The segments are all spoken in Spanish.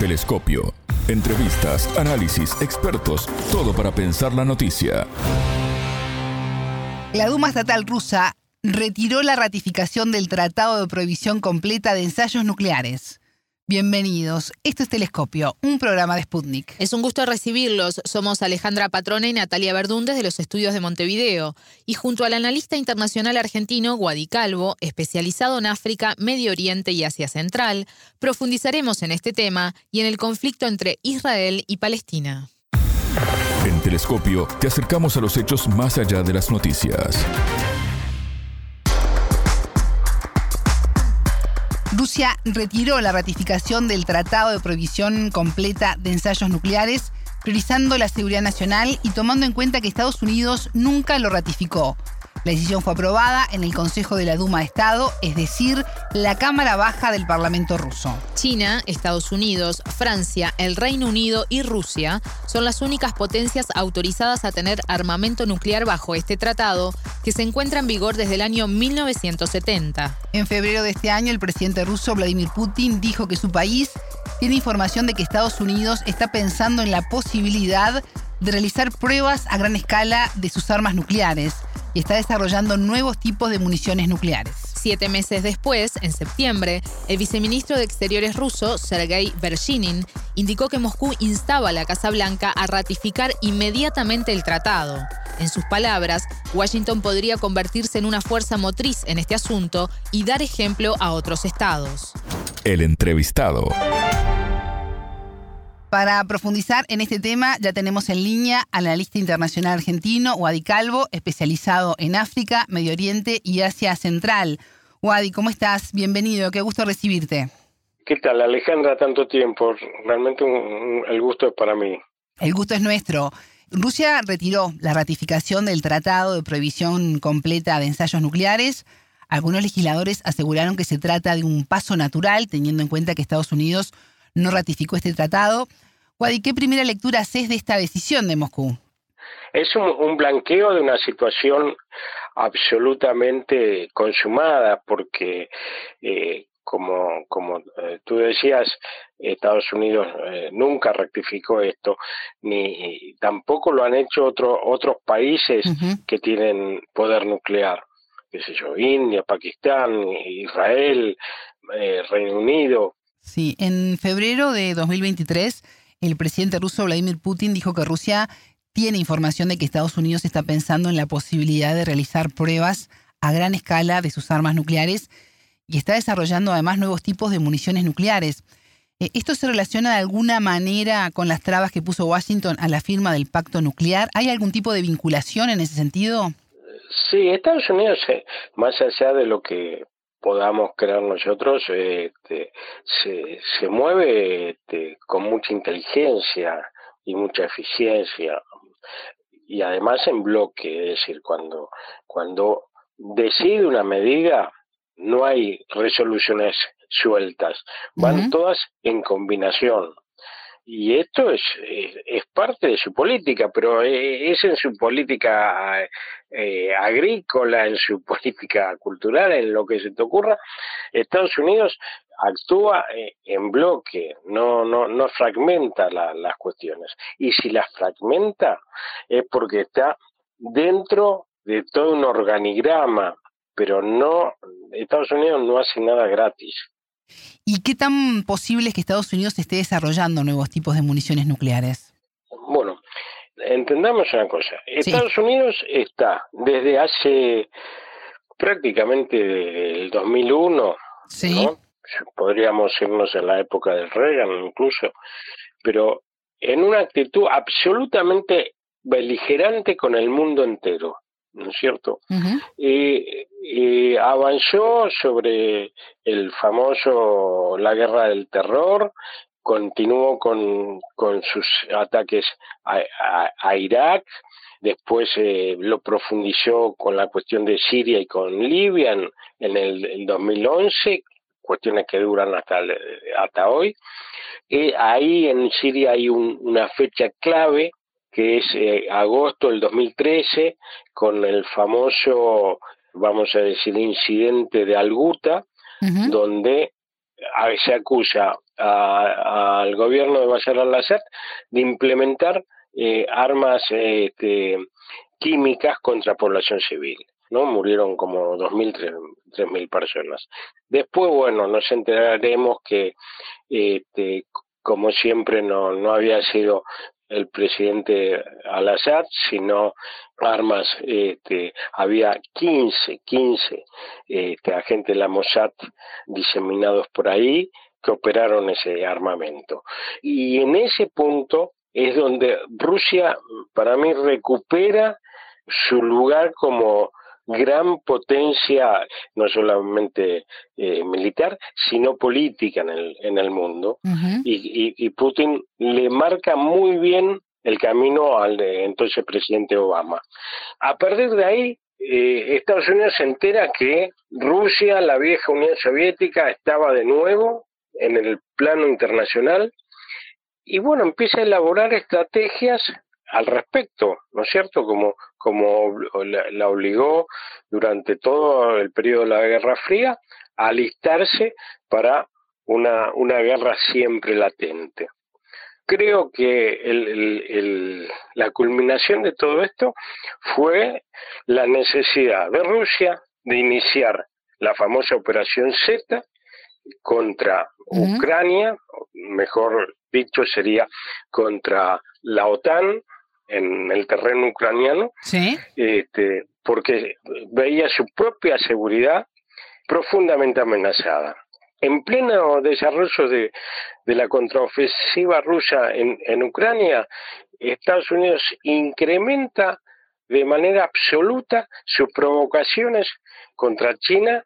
Telescopio. Entrevistas, análisis, expertos, todo para pensar la noticia. La Duma Estatal rusa retiró la ratificación del Tratado de Prohibición Completa de Ensayos Nucleares. Bienvenidos. Esto es Telescopio, un programa de Sputnik. Es un gusto recibirlos. Somos Alejandra Patrona y Natalia Verdúndez de los estudios de Montevideo. Y junto al analista internacional argentino Guadi Calvo, especializado en África, Medio Oriente y Asia Central, profundizaremos en este tema y en el conflicto entre Israel y Palestina. En Telescopio te acercamos a los hechos más allá de las noticias. Rusia retiró la ratificación del Tratado de Prohibición Completa de Ensayos Nucleares, priorizando la seguridad nacional y tomando en cuenta que Estados Unidos nunca lo ratificó. La decisión fue aprobada en el Consejo de la Duma de Estado, es decir, la Cámara Baja del Parlamento ruso. China, Estados Unidos, Francia, el Reino Unido y Rusia son las únicas potencias autorizadas a tener armamento nuclear bajo este tratado, que se encuentra en vigor desde el año 1970. En febrero de este año, el presidente ruso Vladimir Putin dijo que su país tiene información de que Estados Unidos está pensando en la posibilidad de realizar pruebas a gran escala de sus armas nucleares y está desarrollando nuevos tipos de municiones nucleares. Siete meses después, en septiembre, el viceministro de Exteriores ruso, Sergei Vershinin, indicó que Moscú instaba a la Casa Blanca a ratificar inmediatamente el tratado. En sus palabras, Washington podría convertirse en una fuerza motriz en este asunto y dar ejemplo a otros estados. El entrevistado. Para profundizar en este tema, ya tenemos en línea al analista internacional argentino, Wadi Calvo, especializado en África, Medio Oriente y Asia Central. Wadi, ¿cómo estás? Bienvenido, qué gusto recibirte. ¿Qué tal, Alejandra? Tanto tiempo. Realmente el gusto es para mí. El gusto es nuestro. Rusia retiró la ratificación del Tratado de Prohibición Completa de Ensayos Nucleares. Algunos legisladores aseguraron que se trata de un paso natural, teniendo en cuenta que Estados Unidos no ratificó este tratado. Wadi, ¿qué primera lectura haces de esta decisión de Moscú? Es un, blanqueo de una situación absolutamente consumada, porque eh, como, como eh, tú decías, Estados Unidos eh, nunca rectificó esto, ni tampoco lo han hecho otros países que tienen poder nuclear, qué sé yo, India, Pakistán, Israel, Reino Unido. Sí, en febrero de 2023, el presidente ruso Vladimir Putin dijo que Rusia tiene información de que Estados Unidos está pensando en la posibilidad de realizar pruebas a gran escala de sus armas nucleares y está desarrollando además nuevos tipos de municiones nucleares. Eh, ¿Esto se relaciona de alguna manera con las trabas que puso Washington a la firma del pacto nuclear? ¿Hay algún tipo de vinculación en ese sentido? Sí, Estados Unidos, eh, más allá de lo que podamos crear nosotros, este, se, se mueve este, con mucha inteligencia y mucha eficiencia y además en bloque, es decir, cuando, cuando decide una medida no hay resoluciones sueltas, van todas en combinación y esto es, es, parte de su política, pero e, es en su política eh, agrícola, en su política cultural, en lo que se te ocurra. Estados Unidos actúa eh, en bloque, no, no, no fragmenta las cuestiones. Y si las fragmenta es porque está dentro de todo un organigrama, pero no, Estados Unidos no hace nada gratis. ¿Y qué tan posible es que Estados Unidos esté desarrollando nuevos tipos de municiones nucleares? Bueno, entendamos una cosa. Estados Unidos está desde hace prácticamente el 2001, sí. podríamos irnos en la época de Reagan incluso, pero en una actitud absolutamente beligerante con el mundo entero. ¿No es cierto? y, avanzó sobre el famoso la guerra del terror, continuó con, con sus ataques a, Irak, después eh, lo profundizó con la cuestión de Siria y con Libia en, el, 2011, cuestiones que duran hasta, hasta hoy. y ahí en Siria hay una fecha clave que es eh, agosto del 2013, con el famoso, vamos a decir, incidente de Alguta, donde se acusa al gobierno de Bashar al-Assad de implementar eh, armas este, químicas contra población civil. ¿no? Murieron como 2.000, 3.000 personas. Después, bueno, nos enteraremos que, este, como siempre, no, no había sido el presidente al-Assad, sino armas, este, había 15, 15 este, agentes de la Mossad diseminados por ahí que operaron ese armamento. Y en ese punto es donde Rusia, para mí, recupera su lugar como gran potencia, no solamente eh, militar, sino política en el, en el mundo. y, y, Putin le marca muy bien el camino al entonces presidente Obama. A partir de ahí, eh, Estados Unidos se entera que Rusia, la vieja Unión Soviética, estaba de nuevo en el plano internacional y bueno, empieza a elaborar estrategias al respecto, ¿no es cierto? Como, como la, obligó durante todo el periodo de la Guerra Fría a alistarse para una, una guerra siempre latente. Creo que el, la culminación de todo esto fue la necesidad de Rusia de iniciar la famosa Operación Z contra Ucrania, mejor dicho sería contra la OTAN, en el terreno ucraniano, este, porque veía su propia seguridad profundamente amenazada. En pleno desarrollo de, la contraofensiva rusa en, en Ucrania, Estados Unidos incrementa de manera absoluta sus provocaciones contra China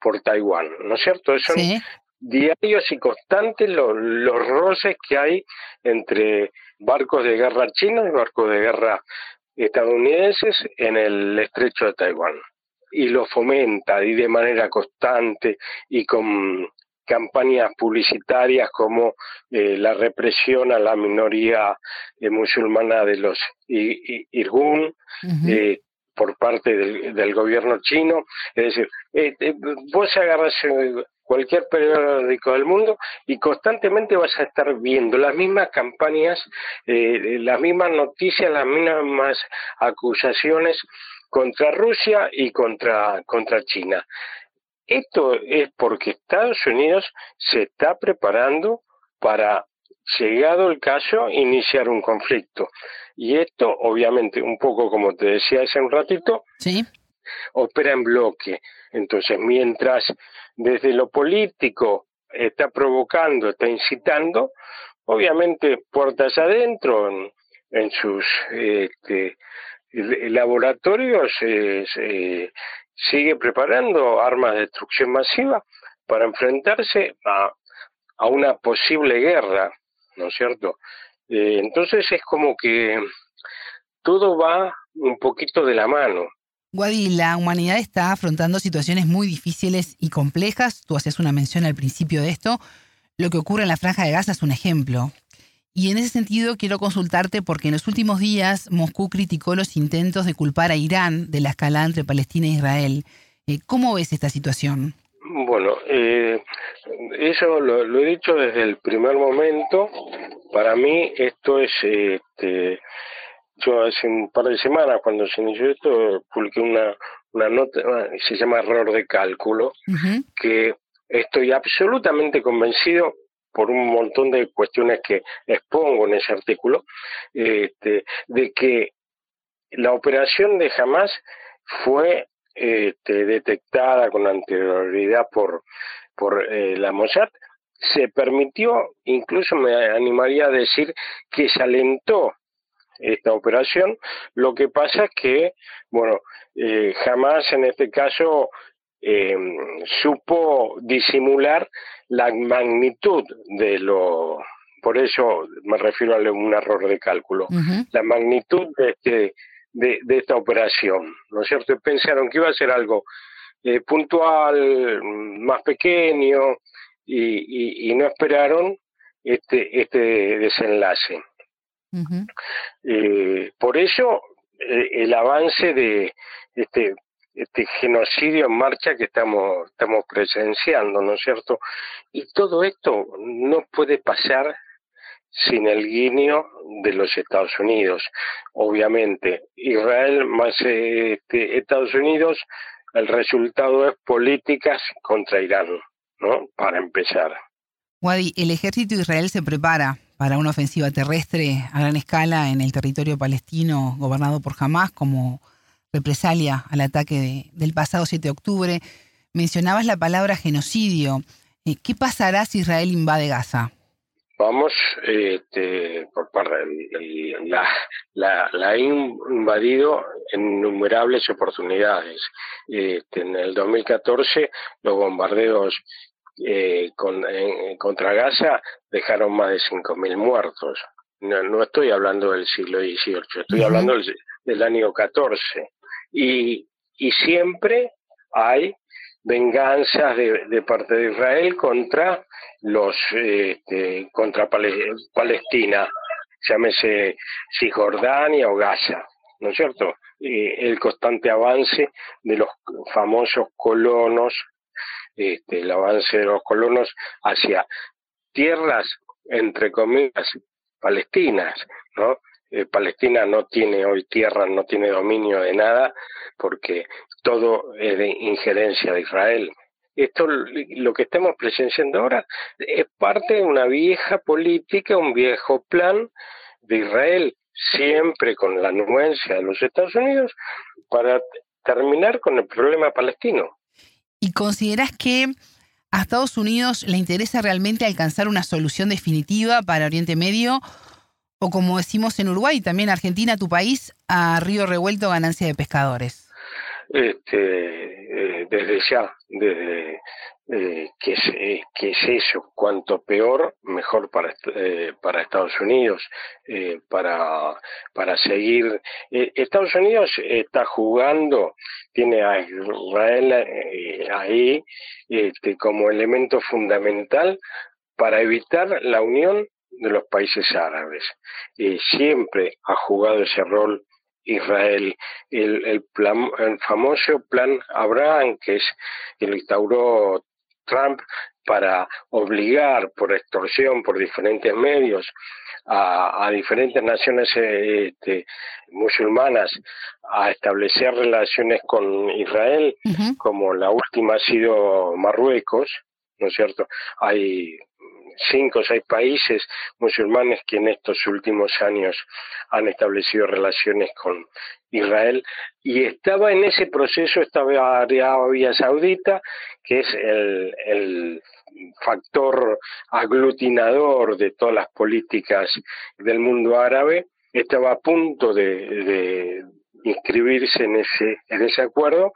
por Taiwán, ¿no es cierto? Son diarios y constantes los, los roces que hay entre barcos de guerra chinos y barcos de guerra estadounidenses en el estrecho de Taiwán. Y lo fomenta y de manera constante y con campañas publicitarias como eh, la represión a la minoría eh, musulmana de los Irgun eh, por parte del, del, gobierno chino. Es decir, vos agarras cualquier periódico del mundo y constantemente vas a estar viendo las mismas campañas, eh, las mismas noticias, las mismas acusaciones contra Rusia y contra, contra China. Esto es porque Estados Unidos se está preparando para, llegado el caso, iniciar un conflicto. Y esto, obviamente, un poco como te decía hace un ratito, ¿Sí? Opera en bloque. Entonces, mientras desde lo político está provocando, está incitando, obviamente puertas adentro en, sus este, laboratorios sigue preparando armas de destrucción masiva para enfrentarse a, a una posible guerra, ¿no es cierto? Eh, entonces es como que todo va un poquito de la mano. Guadi, la humanidad está afrontando situaciones muy difíciles y complejas. Tú hacías una mención al principio de esto. Lo que ocurre en la Franja de Gaza es un ejemplo. Y en ese sentido quiero consultarte porque en los últimos días Moscú criticó los intentos de culpar a Irán de la escalada entre Palestina e Israel. Eh, ¿Cómo ves esta situación? Bueno, eh, eso lo, he dicho desde el primer momento. Para mí esto es este, yo hace un par de semanas, cuando se inició esto, publiqué una, una nota, ah, se llama error de cálculo, que estoy absolutamente convencido por un montón de cuestiones que expongo en ese artículo, este, de que la operación de Hamas fue este, detectada con anterioridad por, por eh, la Mossad, se permitió, incluso me animaría a decir que se alentó esta operación. Lo que pasa es que, bueno, eh, jamás en este caso eh, supo disimular la magnitud de lo, por eso me refiero a un error de cálculo, la magnitud de, este, de, esta operación, ¿no es cierto? Pensaron que iba a ser algo eh, puntual, más pequeño, y, y, no esperaron este, este desenlace eh, por eso eh, el avance de este, este genocidio en marcha que estamos, estamos presenciando, ¿no es cierto? Y todo esto no puede pasar sin el guiño de los Estados Unidos. Obviamente, Israel más este, Estados Unidos, el resultado es políticas contra Irán, ¿no? Para empezar. Wadi, el ejército de Israel se prepara para una ofensiva terrestre a gran escala en el territorio palestino gobernado por Hamas como represalia al ataque del pasado 7 de octubre. Mencionabas la palabra genocidio. Eh, ¿Qué pasará si Israel invade Gaza? Vamos, este, la, la, la, ha invadido en innumerables oportunidades. Este, en el 2014 los bombardeos eh, con, contra Gaza dejaron más de 5.000 muertos. No, no, estoy hablando del siglo XVIII, estoy hablando del, del, año 14. Y, y siempre hay venganzas de, de, parte de Israel contra los este, contra Palestina, llámese Cisjordania o Gaza, ¿no es cierto? el constante avance de los famosos colonos este, el avance de los colonos hacia tierras, entre comillas, palestinas, ¿no? Eh, Palestina no tiene hoy tierra, no tiene dominio de nada, porque todo es de injerencia de Israel. Esto, lo que estamos presenciando ahora, es parte de una vieja política, un viejo plan de Israel, siempre con la anuencia de los Estados Unidos, para terminar con el problema palestino. ¿Y consideras que a Estados Unidos le interesa realmente alcanzar una solución definitiva para Oriente Medio? O como decimos en Uruguay, también Argentina, tu país, a río revuelto ganancia de pescadores. Este, eh, desde ya, desde eh, que, es, eh, que es eso, cuanto peor, mejor para, eh, para Estados Unidos, eh, para, para seguir. Eh, Estados Unidos está jugando, tiene a Israel ahí este, como elemento fundamental para evitar la unión de los países árabes. siempre ha jugado ese rol Israel, el, el, plan, el famoso plan Abraham, que es que lo instauró Trump para obligar por extorsión, por diferentes medios, a, a diferentes naciones este, musulmanas a establecer relaciones con Israel, uh -huh. como la última ha sido Marruecos, ¿no es cierto? Hay cinco o seis países musulmanes que en estos últimos años han establecido relaciones con Israel. Y estaba en ese proceso estaba Arabia Saudita que es el, el factor aglutinador de todas las políticas del mundo árabe. Estaba a punto de, de inscribirse en ese en ese acuerdo.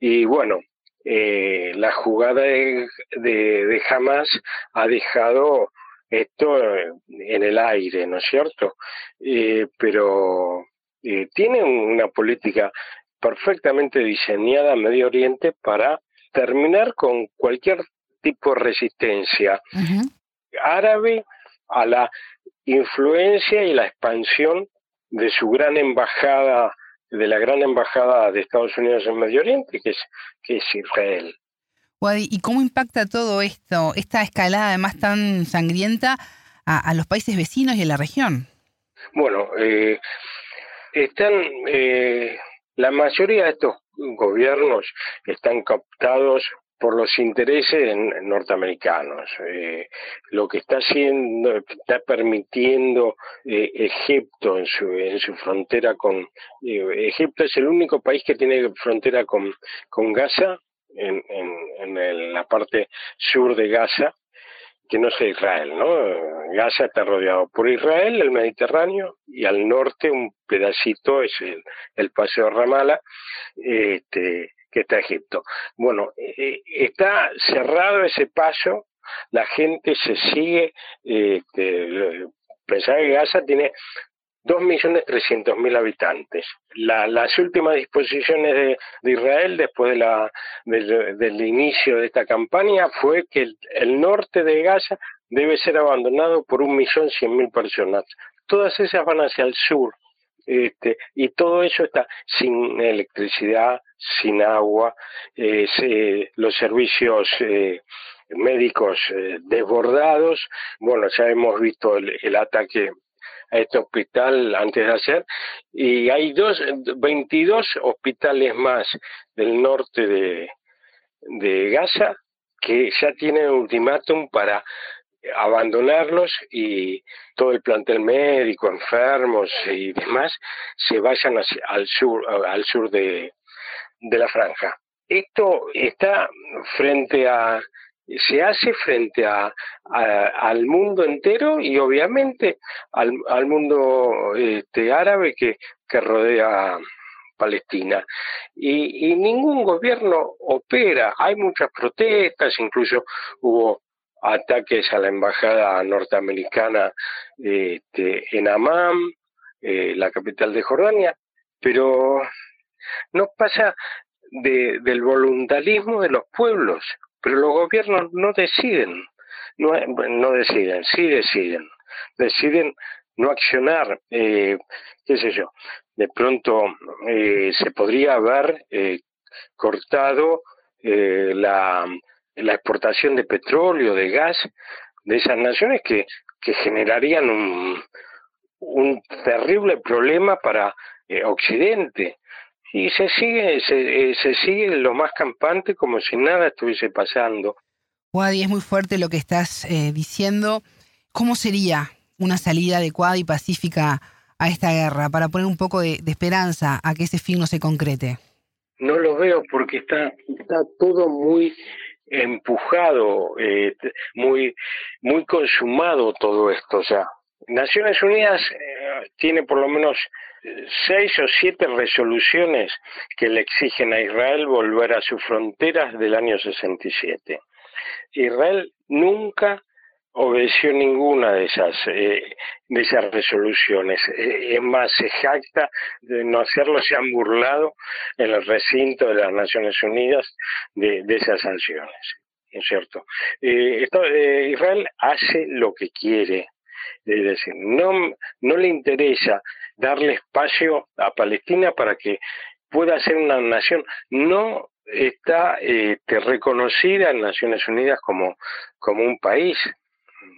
Y bueno eh, la jugada de, de, de Hamas ha dejado esto en el aire, ¿no es cierto? Eh, pero eh, tiene una política perfectamente diseñada en Medio Oriente para terminar con cualquier tipo de resistencia uh -huh. árabe a la influencia y la expansión de su gran embajada de la gran embajada de Estados Unidos en Medio Oriente, que es, que es Israel. Wadi, ¿y cómo impacta todo esto, esta escalada además tan sangrienta, a, a los países vecinos y a la región? Bueno, eh, están eh, la mayoría de estos gobiernos están captados por los intereses norteamericanos. Eh, lo que está haciendo, está permitiendo eh, Egipto en su, en su frontera con... Eh, Egipto es el único país que tiene frontera con, con Gaza, en, en, la parte sur de Gaza, que no es Israel, ¿no? Gaza está rodeado por Israel, el Mediterráneo, y al norte un pedacito es el, el paseo Ramala, este, que está Egipto. Bueno, eh, está cerrado ese paso, la gente se sigue, este, pensar que Gaza tiene 2.300.000 habitantes. La, las últimas disposiciones de, Israel después de la, de, del inicio de esta campaña fue que el, el norte de Gaza debe ser abandonado por 1.100.000 personas. Todas esas van hacia el sur. Este, y todo eso está sin electricidad, sin agua, eh, los servicios eh, médicos desbordados. Bueno, ya hemos visto el, ataque a este hospital antes de hacer y hay dos 22 hospitales más del norte de Gaza que ya tienen ultimátum para abandonarlos y todo el plantel médico, enfermos y demás se vayan al sur, al sur de, de la franja. Esto está frente a se hace frente a, al mundo entero y obviamente al, al mundo este, árabe que, que rodea Palestina. Y, y, ningún gobierno opera. Hay muchas protestas, incluso hubo ataques a la embajada norteamericana este, en Amán, eh, la capital de Jordania, pero no pasa de, del voluntarismo de los pueblos, pero los gobiernos no deciden, no, deciden, sí deciden, deciden no accionar, eh, qué sé yo, de pronto eh, se podría haber eh, cortado la, la exportación de petróleo, de gas de esas naciones que, que generarían un, un terrible problema para eh, Occidente. Y se sigue, se, eh, se sigue lo más campante como si nada estuviese pasando. Wadi, es muy fuerte lo que estás eh, diciendo. ¿Cómo sería una salida adecuada y pacífica a esta guerra para poner un poco de, de esperanza a que ese fin no se concrete? No lo veo porque está, está todo muy empujado, eh, muy, muy consumado todo esto. Sea, Naciones Unidas eh, tiene por lo menos eh, seis o siete resoluciones que le exigen a Israel volver a sus fronteras del año 67. Israel nunca obedeció ninguna de esas eh, de esas resoluciones. Eh, es más, se jacta de no hacerlo, se han burlado en el recinto de las Naciones Unidas de, de esas sanciones. ¿No es cierto? Eh, Israel hace lo que quiere. Es decir, no, no le interesa darle espacio a Palestina para que pueda ser una nación. No está este, reconocida en Naciones Unidas como, como un país.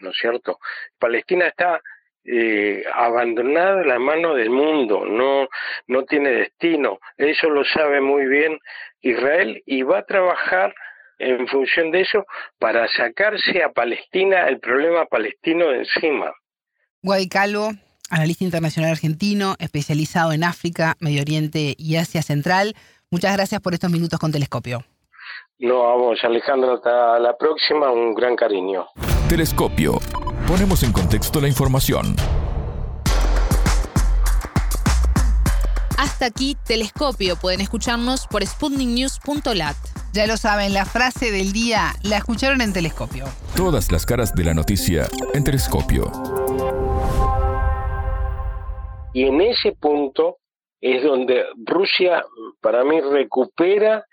¿No es cierto? Palestina está eh, abandonada en la mano del mundo, no, no tiene destino. Eso lo sabe muy bien Israel y va a trabajar en función de eso para sacarse a Palestina el problema palestino de encima. Guay Calvo, analista internacional argentino, especializado en África, Medio Oriente y Asia Central. Muchas gracias por estos minutos con Telescopio. No, vamos, Alejandro, hasta la próxima, un gran cariño. Telescopio. Ponemos en contexto la información. Hasta aquí Telescopio. Pueden escucharnos por sputniknews.lat. Ya lo saben, la frase del día la escucharon en Telescopio. Todas las caras de la noticia en Telescopio. Y en ese punto es donde Rusia, para mí, recupera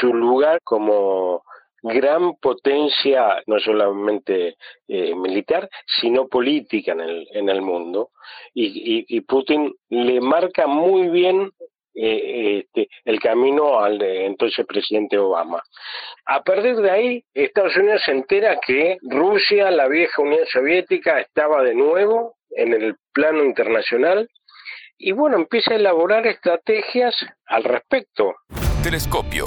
su lugar como gran potencia, no solamente eh, militar, sino política en el, en el mundo. Y, Putin le marca muy bien eh, este, el camino al entonces presidente Obama. A partir de ahí, Estados Unidos se entera que Rusia, la vieja Unión Soviética, estaba de nuevo en el plano internacional y bueno, empieza a elaborar estrategias al respecto. Telescopio.